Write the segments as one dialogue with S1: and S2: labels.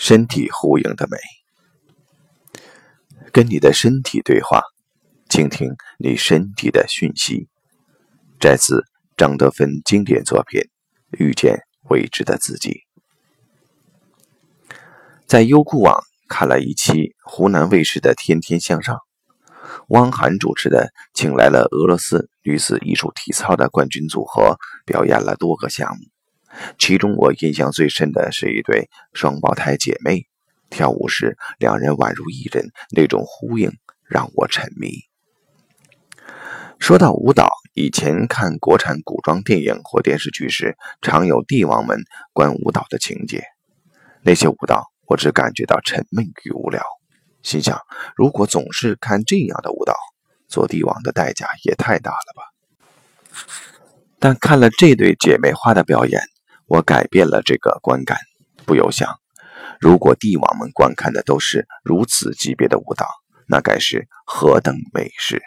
S1: 身体呼应的美，跟你的身体对话，倾听你身体的讯息。摘自张德芬经典作品《遇见未知的自己》。在优酷网看了一期湖南卫视的《天天向上》，汪涵主持的，请来了俄罗斯女子艺术体操的冠军组合，表演了多个项目。其中我印象最深的是一对双胞胎姐妹跳舞时，两人宛如一人，那种呼应让我沉迷。说到舞蹈，以前看国产古装电影或电视剧时，常有帝王们观舞蹈的情节。那些舞蹈，我只感觉到沉闷与无聊，心想：如果总是看这样的舞蹈，做帝王的代价也太大了吧。但看了这对姐妹花的表演。我改变了这个观感，不由想：如果帝王们观看的都是如此级别的舞蹈，那该是何等美事！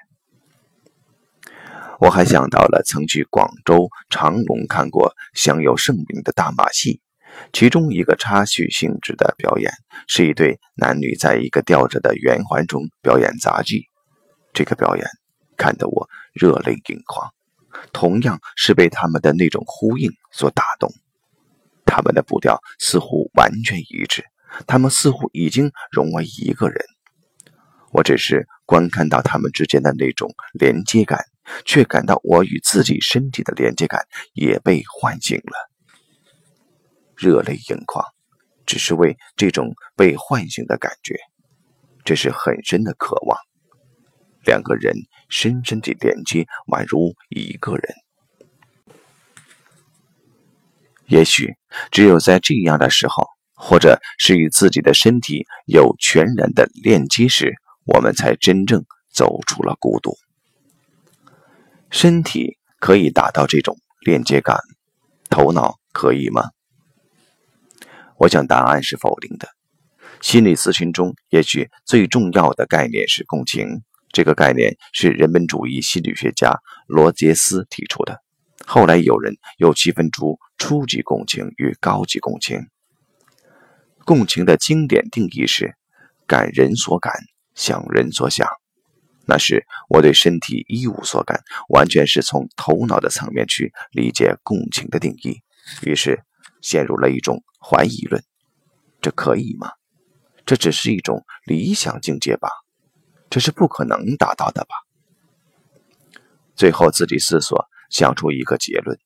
S1: 我还想到了曾去广州长隆看过享有盛名的大马戏，其中一个插叙性质的表演是一对男女在一个吊着的圆环中表演杂技，这个表演看得我热泪盈眶，同样是被他们的那种呼应所打动。他们的步调似乎完全一致，他们似乎已经融为一个人。我只是观看到他们之间的那种连接感，却感到我与自己身体的连接感也被唤醒了，热泪盈眶，只是为这种被唤醒的感觉。这是很深的渴望，两个人深深地连接，宛如一个人。也许只有在这样的时候，或者是与自己的身体有全然的链接时，我们才真正走出了孤独。身体可以达到这种链接感，头脑可以吗？我想答案是否定的。心理咨询中，也许最重要的概念是共情。这个概念是人本主义心理学家罗杰斯提出的。后来有人又区分出初级共情与高级共情。共情的经典定义是：感人所感，想人所想。那时我对身体一无所感，完全是从头脑的层面去理解共情的定义，于是陷入了一种怀疑论：这可以吗？这只是一种理想境界吧？这是不可能达到的吧？最后自己思索。想出一个结论：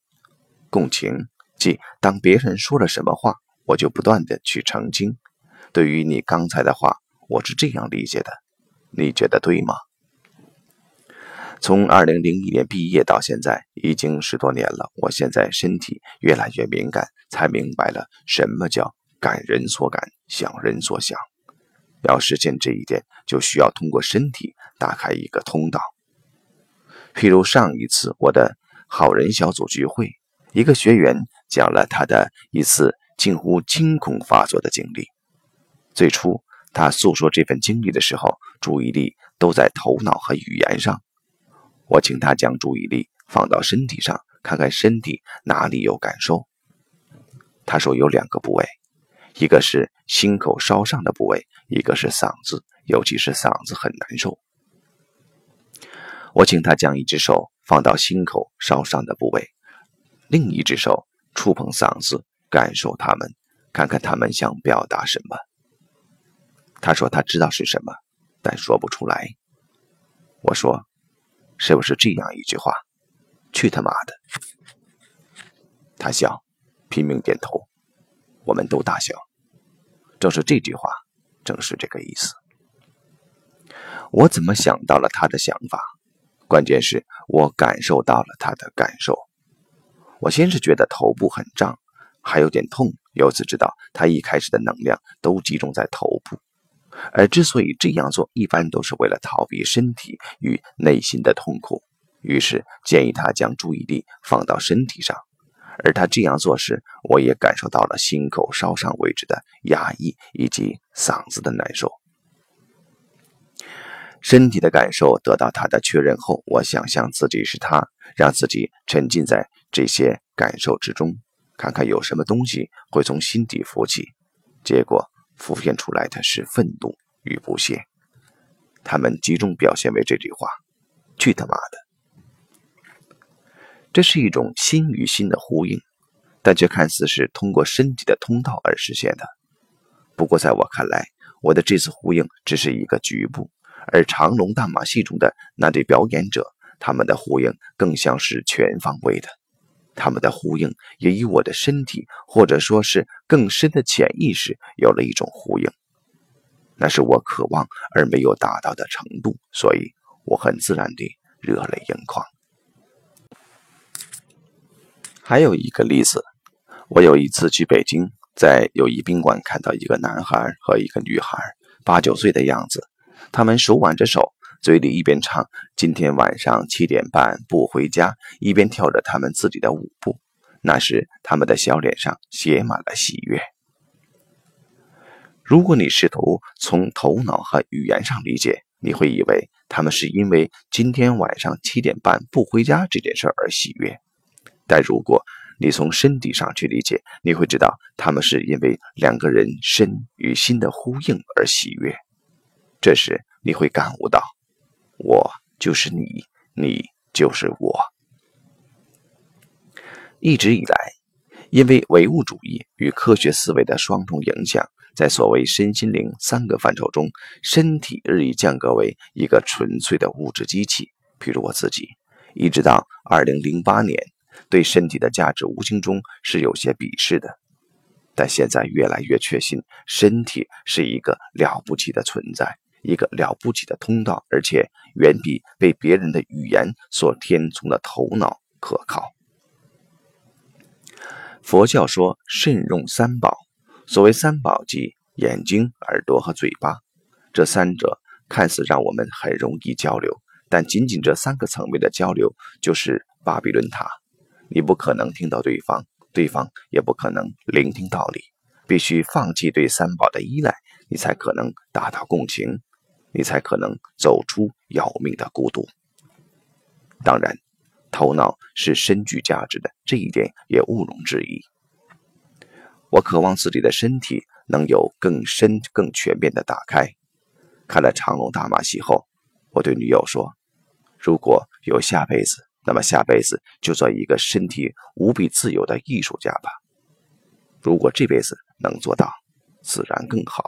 S1: 共情，即当别人说了什么话，我就不断的去澄清。对于你刚才的话，我是这样理解的，你觉得对吗？从二零零一年毕业到现在，已经十多年了。我现在身体越来越敏感，才明白了什么叫感人所感，想人所想。要实现这一点，就需要通过身体打开一个通道。譬如上一次我的。好人小组聚会，一个学员讲了他的一次近乎惊恐发作的经历。最初，他诉说这份经历的时候，注意力都在头脑和语言上。我请他将注意力放到身体上，看看身体哪里有感受。他说有两个部位，一个是心口稍上的部位，一个是嗓子，尤其是嗓子很难受。我请他将一只手。放到心口烧伤的部位，另一只手触碰嗓子，感受他们，看看他们想表达什么。他说他知道是什么，但说不出来。我说，是不是这样一句话？去他妈的！他笑，拼命点头，我们都大笑。正是这句话，正是这个意思。我怎么想到了他的想法？关键是我感受到了他的感受。我先是觉得头部很胀，还有点痛，由此知道他一开始的能量都集中在头部。而之所以这样做，一般都是为了逃避身体与内心的痛苦。于是建议他将注意力放到身体上。而他这样做时，我也感受到了心口稍上位置的压抑以及嗓子的难受。身体的感受得到他的确认后，我想象自己是他，让自己沉浸在这些感受之中，看看有什么东西会从心底浮起。结果浮现出来的是愤怒与不屑，他们集中表现为这句话：“去他妈的！”这是一种心与心的呼应，但却看似是通过身体的通道而实现的。不过，在我看来，我的这次呼应只是一个局部，而长龙大马戏中的那对表演者，他们的呼应更像是全方位的。他们的呼应也与我的身体，或者说是更深的潜意识，有了一种呼应。那是我渴望而没有达到的程度，所以我很自然地热泪盈眶。还有一个例子，我有一次去北京，在友谊宾馆看到一个男孩和一个女孩，八九岁的样子，他们手挽着手。嘴里一边唱“今天晚上七点半不回家”，一边跳着他们自己的舞步。那时，他们的小脸上写满了喜悦。如果你试图从头脑和语言上理解，你会以为他们是因为今天晚上七点半不回家这件事而喜悦。但如果你从身体上去理解，你会知道他们是因为两个人身与心的呼应而喜悦。这时，你会感悟到。我就是你，你就是我。一直以来，因为唯物主义与科学思维的双重影响，在所谓身心灵三个范畴中，身体日益降格为一个纯粹的物质机器。譬如我自己，一直到二零零八年，对身体的价值无形中是有些鄙视的，但现在越来越确信，身体是一个了不起的存在。一个了不起的通道，而且远比被别人的语言所填充的头脑可靠。佛教说慎用三宝，所谓三宝即眼睛、耳朵和嘴巴。这三者看似让我们很容易交流，但仅仅这三个层面的交流就是巴比伦塔。你不可能听到对方，对方也不可能聆听道理。必须放弃对三宝的依赖，你才可能达到共情。你才可能走出要命的孤独。当然，头脑是深具价值的，这一点也毋庸置疑。我渴望自己的身体能有更深、更全面的打开。看了长隆大马戏后，我对女友说：“如果有下辈子，那么下辈子就做一个身体无比自由的艺术家吧。如果这辈子能做到，自然更好。”